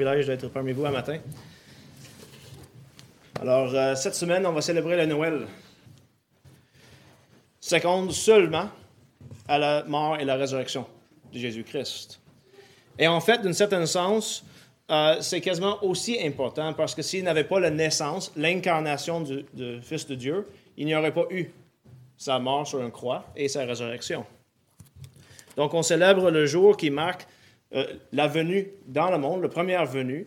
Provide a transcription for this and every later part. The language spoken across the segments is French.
privilège d'être parmi vous un matin. Alors, euh, cette semaine, on va célébrer le Noël. Seconde seulement à la mort et la résurrection de Jésus-Christ. Et en fait, d'un certain sens, euh, c'est quasiment aussi important parce que s'il n'avait pas la naissance, l'incarnation du, du Fils de Dieu, il n'y aurait pas eu sa mort sur une croix et sa résurrection. Donc, on célèbre le jour qui marque euh, la venue dans le monde, la première venue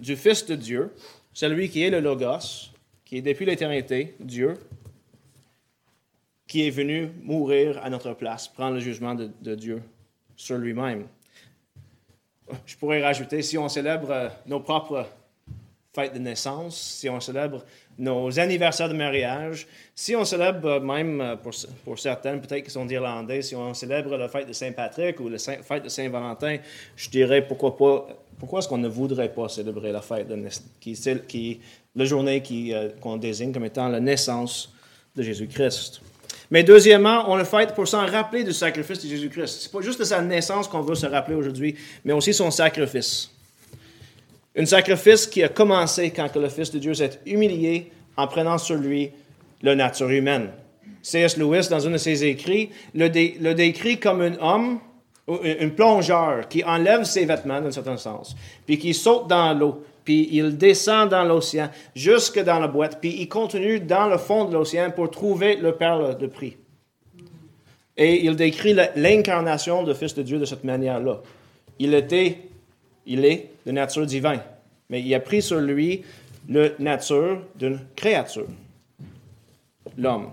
du Fils de Dieu, celui qui est le Logos, qui est depuis l'éternité Dieu, qui est venu mourir à notre place, prendre le jugement de, de Dieu sur lui-même. Je pourrais rajouter, si on célèbre euh, nos propres fêtes de naissance, si on célèbre nos anniversaires de mariage, si on célèbre euh, même euh, pour, pour certaines, peut-être qui sont d'Irlandais, si on célèbre la fête de Saint-Patrick ou la fête de Saint-Valentin, je dirais pourquoi pas, pourquoi est-ce qu'on ne voudrait pas célébrer la fête qui, qui la journée euh, qu'on désigne comme étant la naissance de Jésus-Christ. Mais deuxièmement, on le fête pour s'en rappeler du sacrifice de Jésus-Christ. C'est pas juste de sa naissance qu'on veut se rappeler aujourd'hui, mais aussi son sacrifice. Un sacrifice qui a commencé quand le Fils de Dieu s'est humilié en prenant sur lui la nature humaine. C.S. Lewis, dans un de ses écrits, le, décrit comme un homme, un plongeur qui enlève ses vêtements d'un certain sens, puis qui saute dans l'eau, puis il descend dans l'océan jusque dans la boîte, puis il continue dans le fond de l'océan pour trouver le perle de prix. Et il décrit l'incarnation du Fils de Dieu de cette manière-là. Il était il est de nature divine, mais il a pris sur lui la nature d'une créature, l'homme.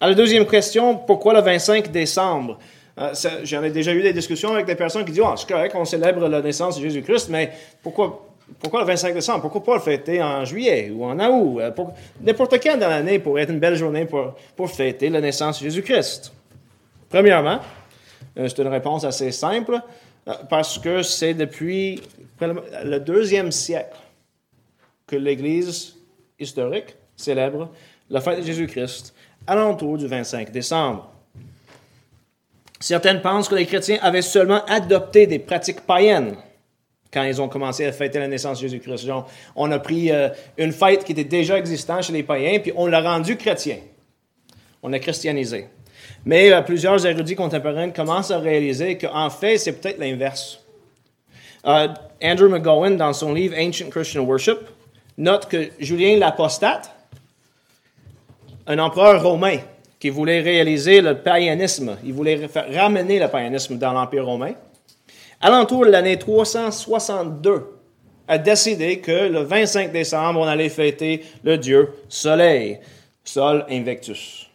À la deuxième question, pourquoi le 25 décembre? Euh, j'en ai déjà eu des discussions avec des personnes qui disent oh, c'est correct qu'on célèbre la naissance de Jésus-Christ, mais pourquoi, pourquoi le 25 décembre? Pourquoi pas le fêter en juillet ou en août? Euh, N'importe quand dans l'année pourrait être une belle journée pour, pour fêter la naissance de Jésus-Christ. Premièrement, euh, c'est une réponse assez simple. Euh, parce que c'est depuis le deuxième siècle que l'Église historique célèbre la fête de Jésus-Christ à l'entour du 25 décembre. Certaines pensent que les chrétiens avaient seulement adopté des pratiques païennes quand ils ont commencé à fêter la naissance de Jésus-Christ. On a pris euh, une fête qui était déjà existante chez les païens, puis on l'a rendue chrétien. On a christianisé. Mais euh, plusieurs érudits contemporains commencent à réaliser qu'en fait, c'est peut-être l'inverse. Euh, Andrew McGowan, dans son livre Ancient Christian Worship, note que Julien l'Apostate, un empereur romain qui voulait réaliser le païanisme, il voulait ramener le païanisme dans l'Empire romain, alentour de l'année 362, a décidé que le 25 décembre, on allait fêter le dieu Soleil, Sol Invictus.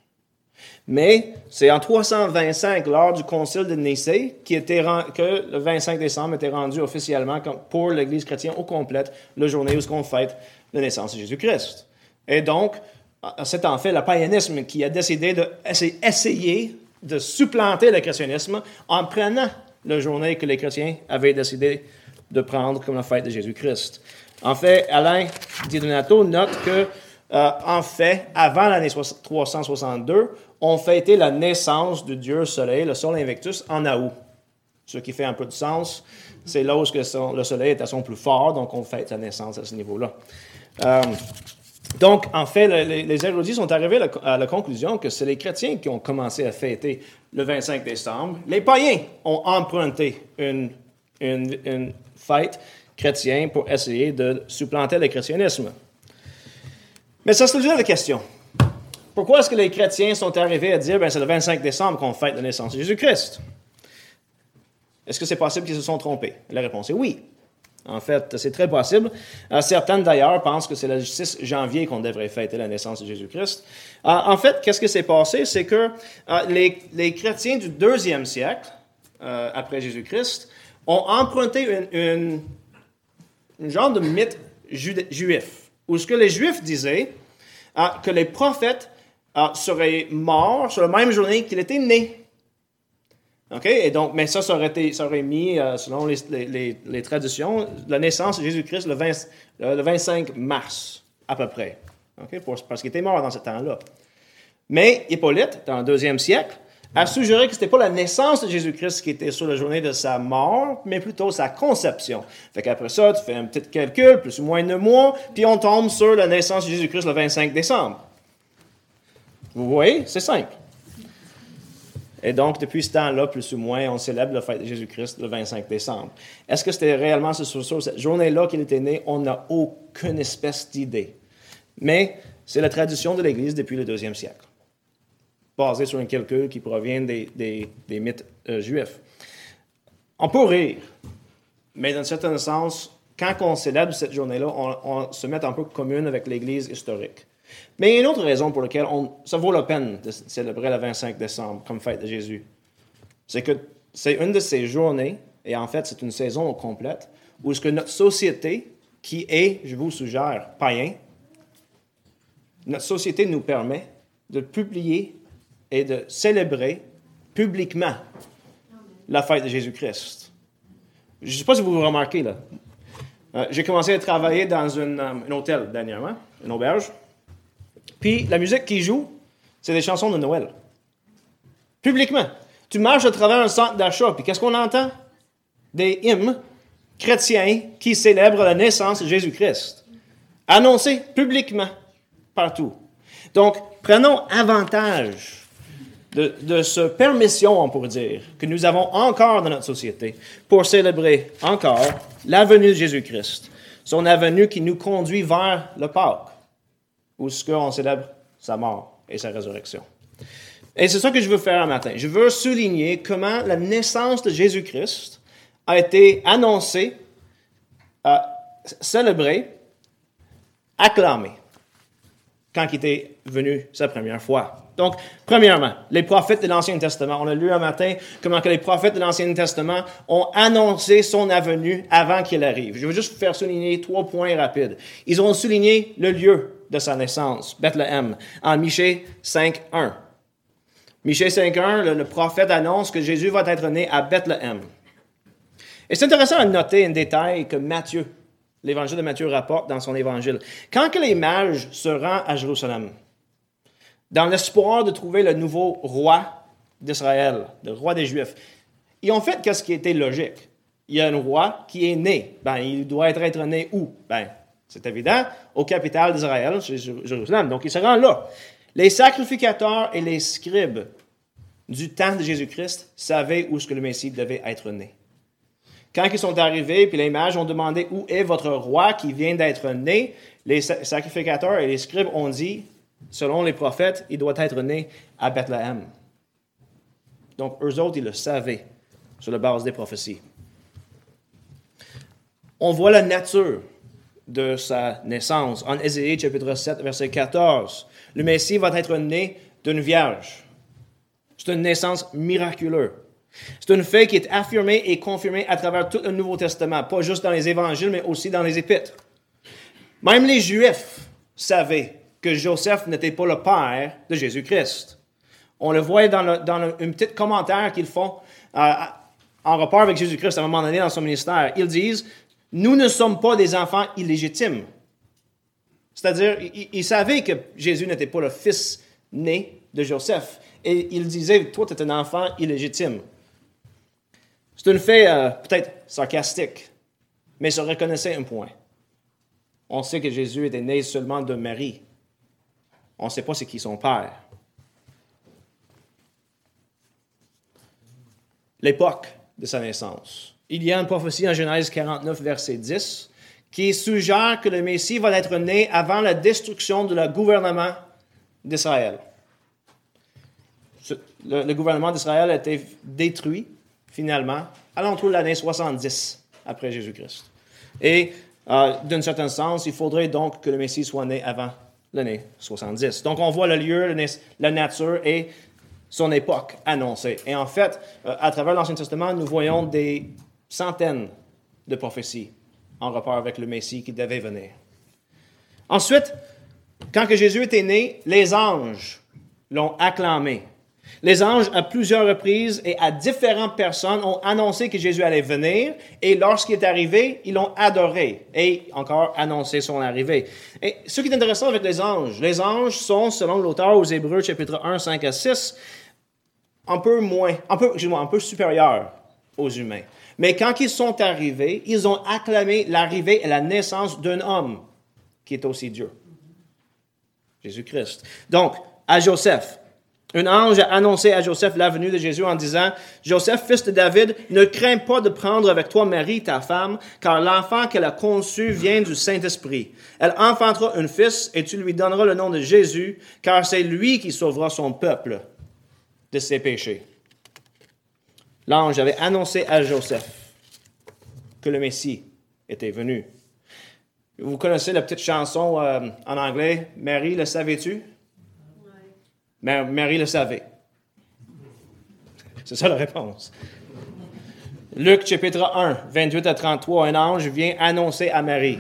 Mais c'est en 325, lors du concile de Nicée, que le 25 décembre était rendu officiellement pour l'Église chrétienne au complète la journée où on fête la naissance de Jésus-Christ. Et donc, c'est en fait le païanisme qui a décidé d'essayer de supplanter le christianisme en prenant la journée que les chrétiens avaient décidé de prendre comme la fête de Jésus-Christ. En fait, Alain Di Donato note que, euh, en fait, avant l'année 362, on fêtait la naissance du dieu soleil, le sol invictus, en août. Ce qui fait un peu de sens. C'est là où le soleil est à son plus fort, donc on fête sa naissance à ce niveau-là. Euh, donc, en fait, les, érudits sont arrivés à la, conclusion que c'est les chrétiens qui ont commencé à fêter le 25 décembre. Les païens ont emprunté une, fête chrétienne pour essayer de supplanter le christianisme. Mais ça, c'est la question. Pourquoi est-ce que les chrétiens sont arrivés à dire, ben, c'est le 25 décembre qu'on fête la naissance de Jésus-Christ? Est-ce que c'est possible qu'ils se sont trompés? La réponse est oui. En fait, c'est très possible. Euh, certaines, d'ailleurs, pensent que c'est le 6 janvier qu'on devrait fêter la naissance de Jésus-Christ. Euh, en fait, qu'est-ce qui s'est passé? C'est que euh, les, chrétiens du deuxième siècle, après Jésus-Christ, ont emprunté une, genre de mythe juif, où ce que les Juifs disaient, que les prophètes ah, serait mort sur la même journée qu'il était né. OK? Et donc, mais ça, ça aurait, été, ça aurait mis, euh, selon les, traditions, la naissance de Jésus-Christ le, le 25 mars, à peu près. OK? parce qu'il était mort dans ce temps-là. Mais Hippolyte, dans le deuxième siècle, a suggéré que ce n'était pas la naissance de Jésus-Christ qui était sur la journée de sa mort, mais plutôt sa conception. Fait qu'après ça, tu fais un petit calcul, plus ou moins de mois, puis on tombe sur la naissance de Jésus-Christ le 25 décembre. Vous voyez, c'est simple. Et donc, depuis ce temps-là, plus ou moins, on célèbre la fête de Jésus-Christ le 25 décembre. Est-ce que c'était réellement sur cette journée-là qu'il était né? On n'a aucune espèce d'idée. Mais c'est la tradition de l'Église depuis le deuxième siècle basé sur un calcul qui provient des, mythes euh, juifs. On peut rire, mais dans un certain sens, quand on célèbre cette journée-là, on, se met un peu commune avec l'Église historique. Mais il y a une autre raison pour laquelle on, ça vaut la peine de célébrer le 25 décembre comme fête de Jésus. C'est que c'est une de ces journées, et en fait c'est une saison complète, où ce que notre société, qui est, je vous suggère, païen, notre société nous permet de publier et de célébrer publiquement la fête de Jésus-Christ. Je ne sais pas si vous vous remarquez là. Euh, j'ai commencé à travailler dans euh, un hôtel dernièrement, une auberge. Puis la musique qui joue, c'est des chansons de Noël. Publiquement. Tu marches à travers un centre d'achat, puis qu'est-ce qu'on entend? Des hymnes chrétiens qui célèbrent la naissance de Jésus-Christ. Annoncés publiquement, partout. Donc, prenons avantage de, ce permission, on pourrait dire, que nous avons encore dans notre société pour célébrer encore la venue de Jésus-Christ, son avenue qui nous conduit vers le Pâques, où ce qu'on célèbre sa mort et sa résurrection. Et c'est ça que je veux faire un matin. Je veux souligner comment la naissance de Jésus-Christ a été annoncée, euh, célébrée, acclamée quand il était venu sa première fois. Donc, premièrement, les prophètes de l'Ancien Testament. On a lu un matin comment que les prophètes de l'Ancien Testament ont annoncé son avenue avant qu'il arrive. Je veux juste faire souligner trois points rapides. Ils ont souligné le lieu de sa naissance, Bethléem, en Michée 5.1. Michée 5.1, le, le prophète annonce que Jésus va être né à Bethléem. Et c'est intéressant de noter un détail que Matthieu, l'évangile de Matthieu rapporte dans son évangile. Quand que les mages se rendent à Jérusalem, dans l'espoir de trouver le nouveau roi d'Israël, le roi des Juifs. Ils ont fait ce qui était logique. Il y a un roi qui est né. Ben, il doit être, être né où? Ben, c'est évident, au capital d'Israël, Jérusalem. Donc, il se rend là. Les sacrificateurs et les scribes du temps de Jésus-Christ savaient où ce que le Messie devait être né. Quand ils sont arrivés, puis les mages ont demandé où est votre roi qui vient d'être né, les sacrificateurs et les scribes ont dit, Selon les prophètes, il doit être né à Bethléem. Donc, eux autres, ils le savaient sur la base des prophéties. On voit la nature de sa naissance. En Ésaïe chapitre 7, verset 14, le Messie va être né d'une vierge. C'est une naissance miraculeuse. C'est une fait qui est affirmée et confirmée à travers tout le Nouveau Testament, pas juste dans les évangiles, mais aussi dans les épîtres. Même les Juifs savaient que Joseph n'était pas le père de Jésus-Christ. On le voit dans, un petit commentaire qu'ils font euh, en rapport avec Jésus-Christ à un moment donné dans son ministère. Ils disent, nous ne sommes pas des enfants illégitimes. C'est-à-dire, ils, savaient que Jésus n'était pas le fils né de Joseph. Et ils disaient, toi, tu es un enfant illégitime. C'est un fait euh, peut-être sarcastique, mais ça reconnaissait un point. On sait que Jésus était né seulement de Marie on ne sait pas c'est qui son père. L'époque de sa naissance. Il y a une prophétie en Genèse 49, verset 10, qui suggère que le Messie va être né avant la destruction de le gouvernement d'Israël. Le, gouvernement d'Israël a été détruit, finalement, à l'entour de l'année 70 après Jésus-Christ. Et, euh, d'un certain sens, il faudrait donc que le Messie soit né avant l'année 70. Donc on voit le lieu, la nature et son époque annoncée. Et en fait, euh, à travers l'Ancien Testament, nous voyons des centaines de prophéties en rapport avec le Messie qui devait venir. Ensuite, quand que Jésus était né, les anges l'ont acclamé. Les anges, à plusieurs reprises et à différentes personnes, ont annoncé que Jésus allait venir, et lorsqu'il est arrivé, ils l'ont adoré, et encore annoncé son arrivée. Et ce qui est intéressant avec les anges, les anges sont, selon l'auteur aux Hébreux, chapitre 1, 5 à 6, un peu moins, un peu, un peu supérieurs aux humains. Mais quand ils sont arrivés, ils ont acclamé l'arrivée et la naissance d'un homme qui est aussi Dieu. Jésus-Christ. Donc, à Joseph, un ange a annoncé à Joseph la venue de Jésus en disant, Joseph, fils de David, ne crains pas de prendre avec toi Marie, ta femme, car l'enfant qu'elle a conçu vient du Saint-Esprit. Elle enfantera un fils et tu lui donneras le nom de Jésus, car c'est lui qui sauvera son peuple de ses péchés. L'ange avait annoncé à Joseph que le Messie était venu. Vous connaissez la petite chanson euh, en anglais, Marie, le savais-tu? Marie le savait. C'est ça la réponse. Luc chapitre 1, 28 à 33, un ange vient annoncer à Marie,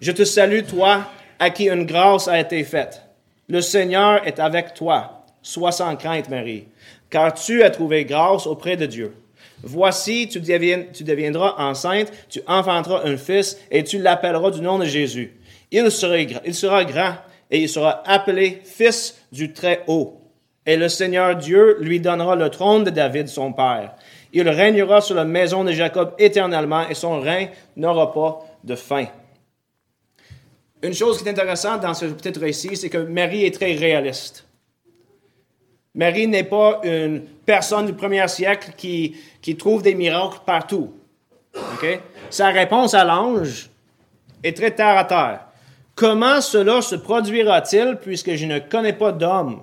Je te salue, toi, à qui une grâce a été faite. Le Seigneur est avec toi. Sois sans crainte, Marie, car tu as trouvé grâce auprès de Dieu. Voici, tu, deviendras enceinte, tu enfanteras un fils, et tu l'appelleras du nom de Jésus. Il sera, il sera grand, et il sera appelé Fils du Très-Haut. Et le Seigneur Dieu lui donnera le trône de David, son père. Il régnera sur la maison de Jacob éternellement, et son règne n'aura pas de fin. Une chose qui est intéressante dans ce petit récit, c'est que Marie est très réaliste. Marie n'est pas une personne du premier siècle qui, qui trouve des miracles partout. Sa réponse à l'ange est très terre à terre. Comment cela se produira-t-il puisque je ne connais pas d'homme?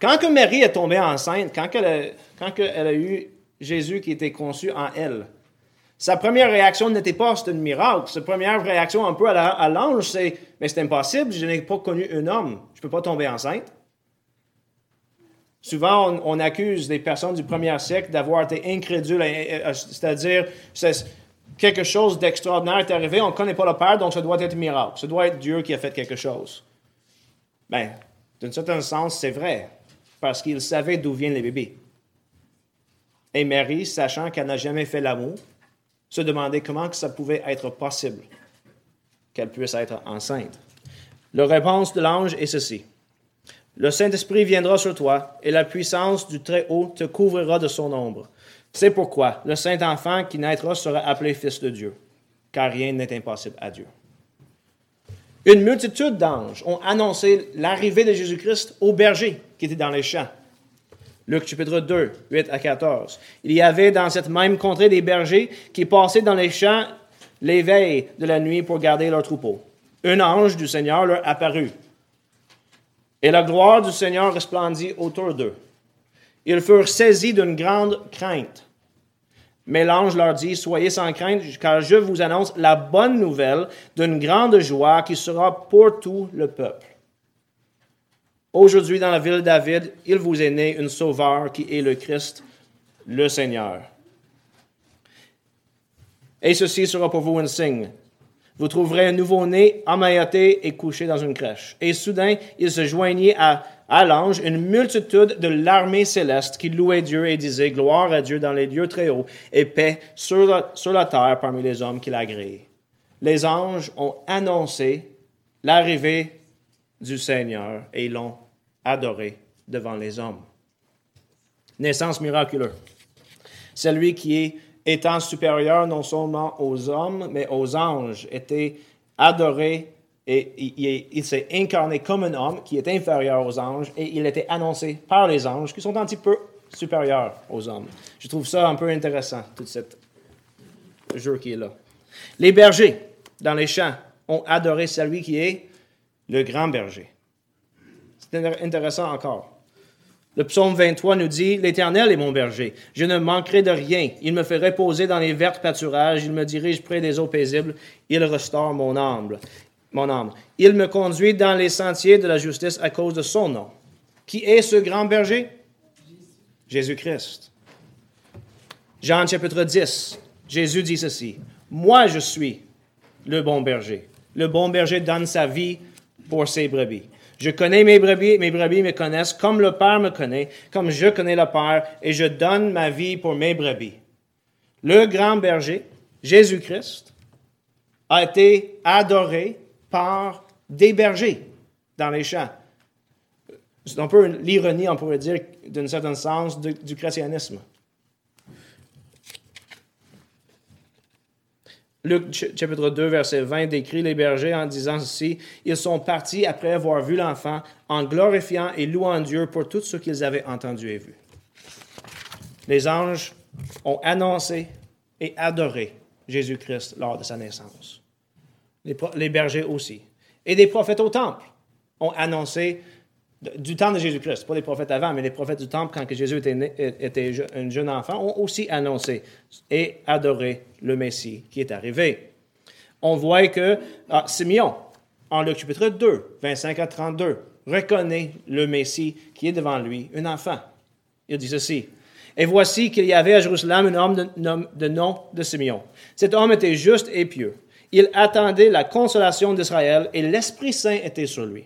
Quand que Marie est tombée enceinte, quand, elle a, quand elle a eu Jésus qui était conçu en elle, sa première réaction n'était pas c'est un miracle. Sa première réaction un peu à l'ange, c'est mais c'est impossible, je n'ai pas connu un homme, je ne peux pas tomber enceinte. Souvent, on, accuse les personnes du premier siècle d'avoir été incrédules, c'est-à-dire quelque chose d'extraordinaire est arrivé, on ne connaît pas le Père, donc ça doit être miracle. Ça doit être Dieu qui a fait quelque chose. Bien, d'un certain sens, c'est vrai, parce qu'il savait d'où viennent les bébés. Et Marie, sachant qu'elle n'a jamais fait l'amour, se demandait comment ça pouvait être possible qu'elle puisse être enceinte. La réponse de l'ange est ceci. Le Saint-Esprit viendra sur toi, et la puissance du Très-Haut te couvrira de son ombre. C'est pourquoi le Saint-Enfant qui naîtra sera appelé Fils de Dieu, car rien n'est impossible à Dieu. Une multitude d'anges ont annoncé l'arrivée de Jésus-Christ au berger qui était dans les champs. Luc chapitre 2, 8 à 14. Il y avait dans cette même contrée des bergers qui passaient dans les champs les veilles de la nuit pour garder leurs troupeaux. Un ange du Seigneur leur apparut et la gloire du Seigneur resplendit autour d'eux. Ils furent saisis d'une grande crainte. Mais l'ange leur dit, Soyez sans crainte, car je vous annonce la bonne nouvelle d'une grande joie qui sera pour tout le peuple. Aujourd'hui, dans la ville de David, il vous est né un sauveur qui est le Christ, le Seigneur. Et ceci sera pour vous un signe vous trouverez un nouveau-né emmailloté et couché dans une crèche. Et soudain, il se joignit à, à l'ange une multitude de l'armée céleste qui louait Dieu et disait Gloire à Dieu dans les lieux très hauts et paix sur la, sur la terre parmi les hommes qu'il a créés. Les anges ont annoncé l'arrivée du Seigneur et l'ont adoré devant les hommes. Naissance miraculeuse. Celui qui est étant supérieur non seulement aux hommes, mais aux anges, était adoré et il, s'est incarné comme un homme qui est inférieur aux anges et il était annoncé par les anges qui sont un petit peu supérieurs aux hommes. Je trouve ça un peu intéressant, tout ce jeu qui est là. Les bergers dans les champs ont adoré celui qui est le grand berger. C'est intéressant encore. Le psaume 23 nous dit, L'Éternel est mon berger. Je ne manquerai de rien. Il me fait reposer dans les verts pâturages. Il me dirige près des eaux paisibles. Il restaure mon âme. Mon âme. Il me conduit dans les sentiers de la justice à cause de son nom. Qui est ce grand berger? Jésus-Christ. Jean chapitre 10. Jésus dit ceci. Moi, je suis le bon berger. Le bon berger donne sa vie pour ses brebis. Je connais mes brebis, mes brebis me connaissent comme le Père me connaît, comme je connais le Père, et je donne ma vie pour mes brebis. Le grand berger, Jésus-Christ, a été adoré par des bergers dans les champs. C'est un peu l'ironie, on pourrait dire, d'un certain sens, du christianisme. Luc chapitre 2, verset 20 décrit les bergers en disant ceci, Ils sont partis après avoir vu l'enfant en glorifiant et louant Dieu pour tout ce qu'ils avaient entendu et vu. Les anges ont annoncé et adoré Jésus-Christ lors de sa naissance. Les, bergers aussi. Et des prophètes au temple ont annoncé du temps de Jésus-Christ, pas les prophètes avant, mais les prophètes du temple, quand Jésus était, était un jeune enfant, ont aussi annoncé et adoré le Messie qui est arrivé. On voit que ah, Simeon, en Luc chapitre 2, 25 à 32, reconnaît le Messie qui est devant lui, un enfant. Il dit ceci. Et voici qu'il y avait à Jérusalem un homme de, de nom de Simeon. Cet homme était juste et pieux. Il attendait la consolation d'Israël et l'Esprit Saint était sur lui.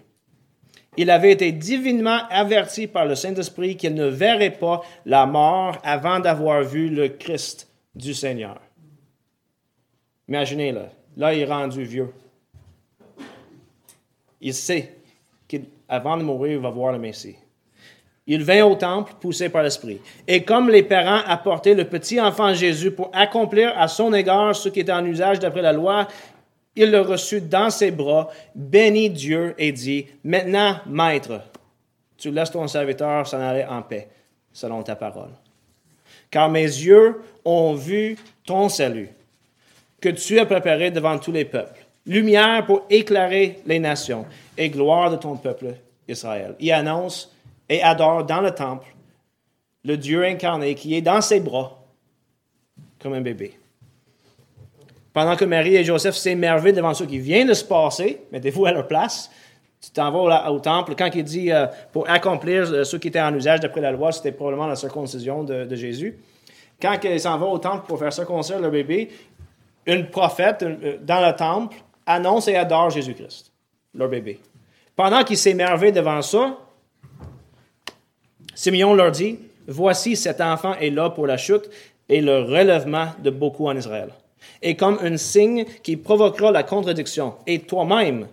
Il avait été divinement averti par le Saint-Esprit qu'il ne verrait pas la mort avant d'avoir vu le Christ du Seigneur. Imaginez-le. Là, il est rendu vieux. Il sait qu'avant de mourir, il va voir le Messie. Il vint au temple poussé par l'Esprit. Et comme les parents apportaient le petit enfant Jésus pour accomplir à son égard ce qui était en usage d'après la loi, il le reçut dans ses bras, bénit Dieu et dit, Maintenant, Maître, tu laisses ton serviteur s'en aller en paix, selon ta parole. Car mes yeux ont vu ton salut, que tu as préparé devant tous les peuples, lumière pour éclairer les nations et gloire de ton peuple Israël. Il annonce et adore dans le temple le Dieu incarné qui est dans ses bras comme un bébé. Pendant que Marie et Joseph s'émerveillent devant ce qui vient de se passer, mettez-vous à leur place, tu t'en vas au, temple. Quand il dit euh, pour accomplir euh, ce qui était en usage d'après la loi, c'était probablement la circoncision de, Jésus. Quand ils s'en vont au temple pour faire circoncire leur bébé, une prophète euh, dans le temple annonce et adore Jésus-Christ, leur bébé. Pendant qu'ils s'émerveillent devant ça, Simeon leur dit, Voici cet enfant est là pour la chute et le relèvement de beaucoup en Israël. Et comme un signe qui provoquera la contradiction, et toi-même,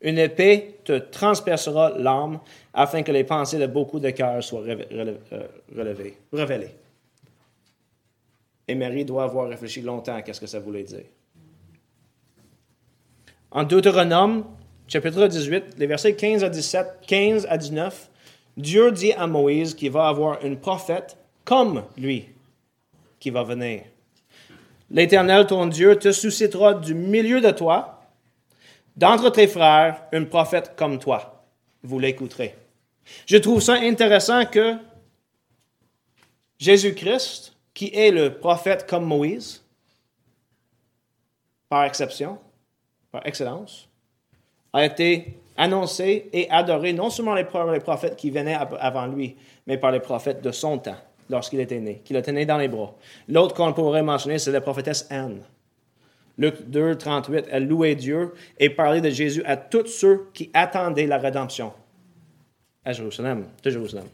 une épée te transpercera l'âme afin que les pensées de beaucoup de cœurs soient euh, relevées, révélées. Et Marie doit avoir réfléchi longtemps à ce que ça voulait dire. En Deutéronome, chapitre 18, les versets 15 à 17, 15 à 19, Dieu dit à Moïse qu'il va avoir une prophète comme lui qui va venir. L'Éternel, ton Dieu, te suscitera du milieu de toi, d'entre tes frères, un prophète comme toi. Vous l'écouterez. Je trouve ça intéressant que Jésus-Christ, qui est le prophète comme Moïse, par exception, par excellence, a été annoncé et adoré non seulement par les prophètes qui venaient avant lui, mais par les prophètes de son temps, lorsqu'il était né, qu'il était né dans les bras. L'autre qu'on pourrait mentionner, c'est la prophétesse Anne. Luc 2, 38, elle louait Dieu et parlait de Jésus à tous ceux qui attendaient la rédemption à Jérusalem, de Jérusalem.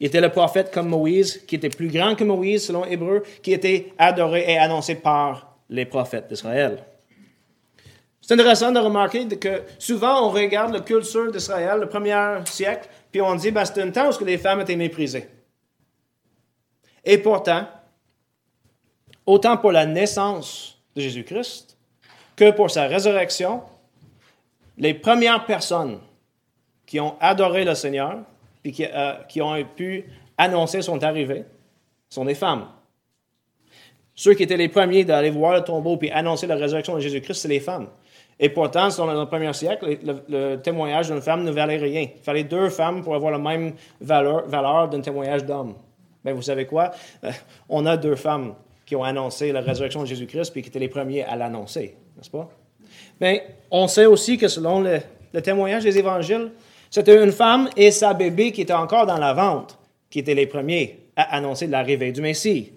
Il était le prophète comme Moïse, qui était plus grand que Moïse selon Hébreu, qui était adoré et annoncé par les prophètes d'Israël. C'est intéressant de remarquer que souvent on regarde la culture d'Israël, le premier siècle, puis on dit, ben, c'était un temps où les femmes étaient méprisées. Et pourtant, autant pour la naissance de Jésus-Christ que pour sa résurrection, les premières personnes qui ont adoré le Seigneur et qui, euh, qui ont pu annoncer son arrivée sont des femmes. Ceux qui étaient les premiers d'aller voir le tombeau puis annoncer la résurrection de Jésus-Christ, c'est les femmes. Et pourtant, dans le premier siècle, le, témoignage d'une femme ne valait rien. Il fallait deux femmes pour avoir la même valeur d'un témoignage d'homme. Ben, vous savez quoi? Euh, on a deux femmes qui ont annoncé la résurrection de Jésus-Christ puis qui étaient les premiers à l'annoncer, n'est-ce pas? Mais ben, on sait aussi que selon le, le témoignage des évangiles, c'était une femme et sa bébé qui étaient encore dans la vente qui étaient les premiers à annoncer l'arrivée du Messie.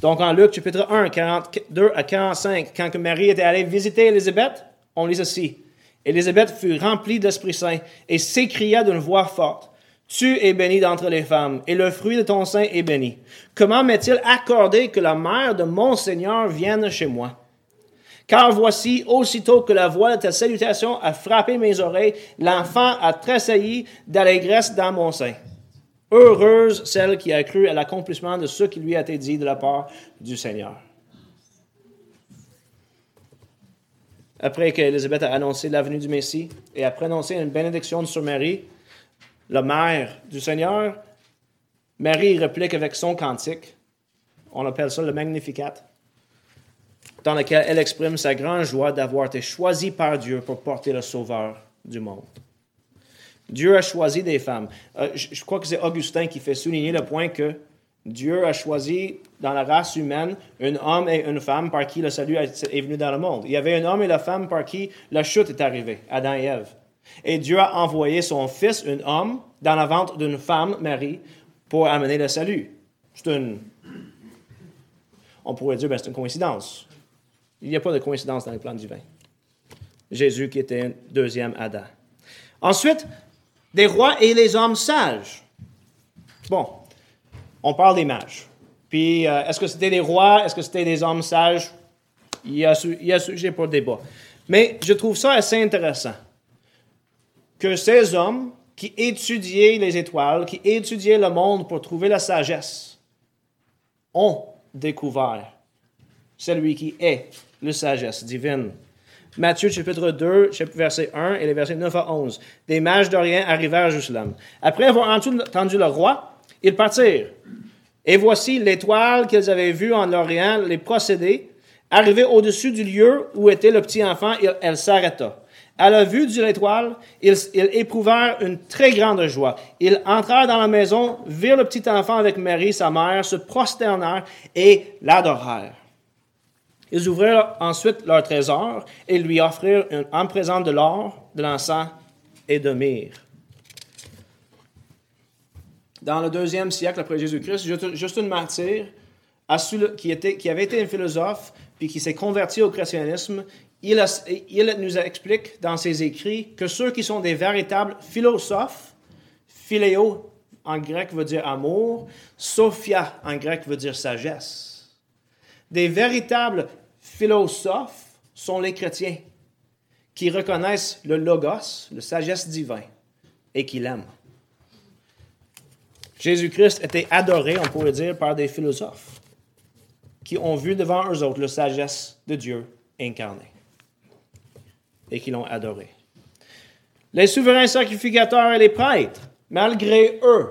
Donc, en Luc, chapitre 1, 42 à 45, quand Marie était allée visiter Élisabeth, on lit ceci. Élisabeth fut remplie d'Esprit Saint et s'écria d'une voix forte. Tu es bénie d'entre les femmes, et le fruit de ton sein est béni. Comment m'est-il accordé que la mère de mon Seigneur vienne chez moi? Car voici, aussitôt que la voix de ta salutation a frappé mes oreilles, l'enfant a tressailli d'allégresse dans mon sein. Heureuse celle qui a cru à l'accomplissement de ce qui lui a été dit de la part du Seigneur. Après qu'Élisabeth a annoncé la venue du Messie et a prononcé une bénédiction sur Marie, la mère du Seigneur, Marie réplique avec son cantique. On appelle ça le Magnificat dans lequel elle exprime sa grande joie d'avoir été choisie par Dieu pour porter le Sauveur du monde. Dieu a choisi des femmes. Euh, je crois que c'est Augustin qui fait souligner le point que Dieu a choisi dans la race humaine un homme et une femme par qui le salut est venu dans le monde. Il y avait un homme et la femme par qui la chute est arrivée, Adam et Ève. Et Dieu a envoyé son fils, un homme, dans la ventre d'une femme, Marie, pour amener le salut. C'est une. On pourrait dire, ben, c'est une coïncidence. Il n'y a pas de coïncidence dans les plans divins. Jésus qui était un deuxième Adam. Ensuite, des rois et les hommes sages. Bon, on parle des mages. Puis, euh, est-ce que c'était des rois? Est-ce que c'était des hommes sages? Il y, a, il y a sujet pour débat. Mais je trouve ça assez intéressant que ces hommes qui étudiaient les étoiles, qui étudiaient le monde pour trouver la sagesse, ont découvert celui qui est la sagesse divine. Matthieu chapitre 2, verset 1 et les versets 9 à 11. Des mages d'Orient arrivèrent à Jérusalem. Après avoir entendu le roi, ils partirent. Et voici l'étoile qu'ils avaient vue en Orient, les procédés. Arrivée au-dessus du lieu où était le petit enfant, elle s'arrêta. À la vue de l'étoile, ils, éprouvèrent une très grande joie. Ils entrèrent dans la maison, virent le petit enfant avec Marie, sa mère, se prosternèrent et l'adorèrent. Ils ouvrirent ensuite leur trésor et lui offrirent en présent de l'or, de l'encens et de myrrhe. Dans le deuxième siècle après Jésus-Christ, Justin Martyr, qui, qui avait été un philosophe puis qui s'est converti au christianisme, il, il, nous explique dans ses écrits que ceux qui sont des véritables philosophes, philéo en grec veut dire amour, sophia en grec veut dire sagesse, des véritables philosophes sont les chrétiens qui reconnaissent le logos, le sagesse divin, et qui l'aiment. Jésus-Christ était adoré, on pourrait dire, par des philosophes qui ont vu devant eux autres la sagesse de Dieu incarnée et qui l'ont adoré. Les souverains sacrificateurs et les prêtres, malgré eux,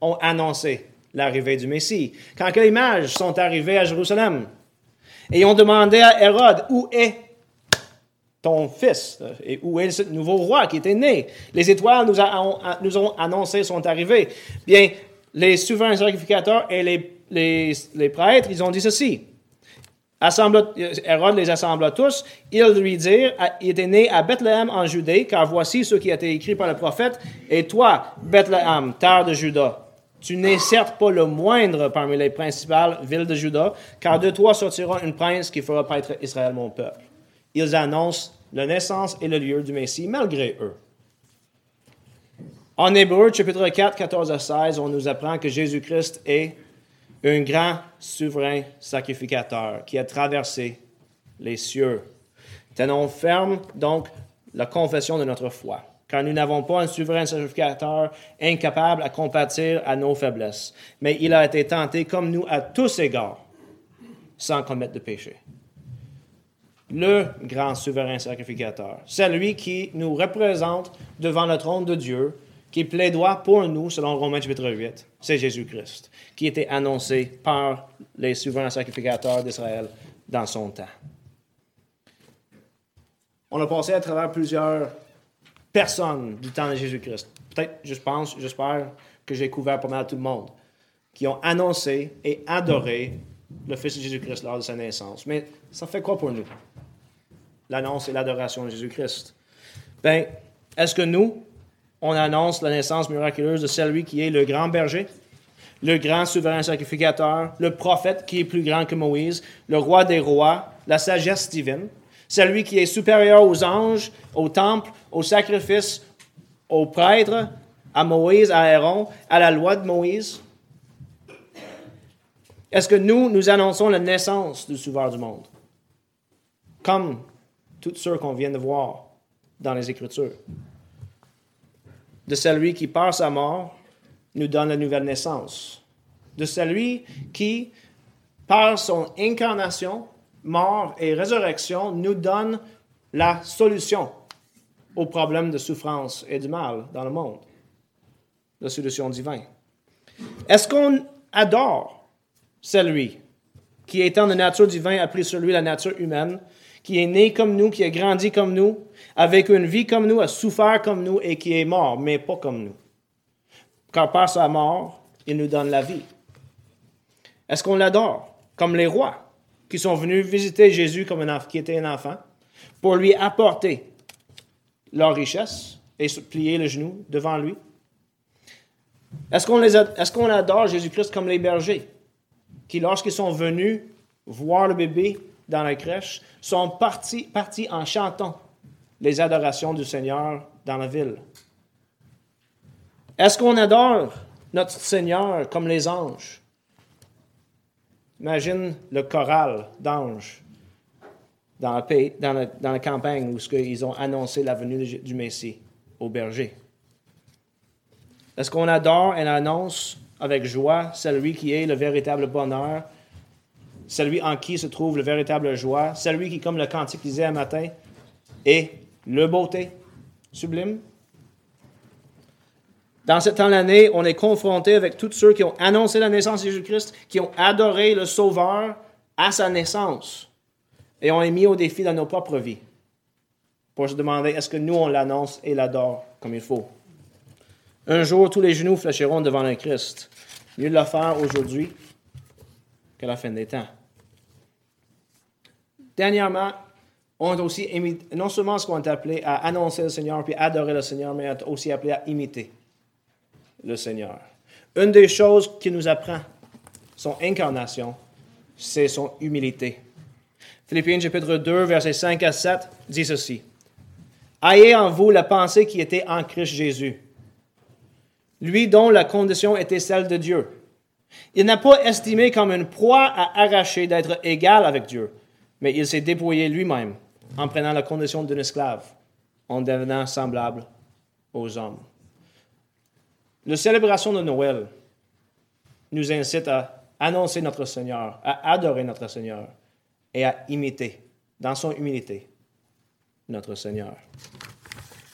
ont annoncé l'arrivée du Messie. Quand les mages sont arrivés à Jérusalem, et ont demandé à Hérode, où est ton fils et où est ce nouveau roi qui était né? Les étoiles nous, nous ont annoncé son arrivée. Bien, les souverains sacrificateurs et les, les, prêtres, ils ont dit ceci. Assemble, Hérode les assembla tous. Ils lui dirent, il était né à Bethléem en Judée, car voici ce qui a été écrit par le prophète. Et toi, Bethléem, terre de Juda, tu n'es certes pas le moindre parmi les principales villes de Juda, car de toi sortira une prince qui fera paître Israël, mon peuple. Ils annoncent la naissance et le lieu du Messie, malgré eux. En Hébreu, chapitre 4, 14 à 16, on nous apprend que Jésus-Christ est un grand souverain sacrificateur qui a traversé les cieux. Tenons ferme donc la confession de notre foi car nous n'avons pas un souverain sacrificateur incapable à compatir à nos faiblesses, mais il a été tenté comme nous à tous égards, sans commettre de péché. Le grand souverain sacrificateur, celui qui nous représente devant le trône de Dieu, qui plaidoit pour nous, selon Romains chapitre 8, c'est Jésus-Christ, qui était annoncé par les souverains sacrificateurs d'Israël dans son temps. On a passé à travers plusieurs personne du temps de Jésus-Christ. Peut-être, je pense, j'espère que j'ai couvert pas mal tout le monde, qui ont annoncé et adoré le Fils de Jésus-Christ lors de sa naissance. Mais ça fait quoi pour nous? L'annonce et l'adoration de Jésus-Christ. Ben, est-ce que nous, on annonce la naissance miraculeuse de celui qui est le grand berger, le grand souverain sacrificateur, le prophète qui est plus grand que Moïse, le roi des rois, la sagesse divine, celui qui est supérieur aux anges, au temple, au sacrifice, aux prêtres, à Moïse, à Aaron, à la loi de Moïse? Est-ce que nous, nous annonçons la naissance du Sauveur du monde? comme tous ceux qu'on vient de voir dans les Écritures. De celui qui, par sa mort, nous donne la nouvelle naissance. De celui qui, par son incarnation, mort et résurrection, nous donne la solution aux problèmes de souffrance et du mal dans le monde. La solution divine. Est-ce qu'on adore celui qui, étant de nature divine, a pris sur lui la nature humaine, qui est né comme nous, qui a grandi comme nous, avec une vie comme nous, a souffert comme nous et qui est mort, mais pas comme nous? Car par sa mort, il nous donne la vie. Est-ce qu'on l'adore? Comme les rois qui sont venus visiter Jésus comme un qui était un enfant pour lui apporter leur richesse et plier le genou devant lui? Est-ce qu'on, est qu'on adore Jésus-Christ comme les bergers qui, lorsqu'ils sont venus voir le bébé dans la crèche, sont partis, partis en chantant les adorations du Seigneur dans la ville? Est-ce qu'on adore notre Seigneur comme les anges? Imagine le choral d'anges dans la, campagne où ils ont annoncé la venue du Messie au berger. Est-ce qu'on adore et annonce avec joie celui qui est le véritable bonheur, celui en qui se trouve le véritable joie, celui qui, comme le cantique disait un matin, est le beauté sublime? Dans ce temps l'année, on est confronté avec tous ceux qui ont annoncé la naissance de Jésus-Christ, qui ont adoré le Sauveur à sa naissance. Et on est mis au défi dans nos propres vies pour se demander est-ce que nous, on l'annonce et l'adore comme il faut? Un jour, tous les genoux fléchiront devant le Christ. Mieux de le faire aujourd'hui qu'à la fin des temps. Dernièrement, on est aussi non seulement ce qu'on est appelé à annoncer le Seigneur puis adorer le Seigneur, mais on est aussi appelé à imiter le Seigneur. Une des choses qui nous apprend son incarnation, c'est son humilité. Philippiens chapitre 2, versets 5 à 7 dit ceci. Ayez en vous la pensée qui était en Christ Jésus, lui dont la condition était celle de Dieu. Il n'a pas estimé comme une proie à arracher d'être égal avec Dieu, mais il s'est dépouillé lui-même en prenant la condition d'un esclave, en devenant semblable aux hommes. La célébration de Noël nous incite à annoncer notre Seigneur, à adorer notre Seigneur et à imiter, dans son humilité, notre Seigneur.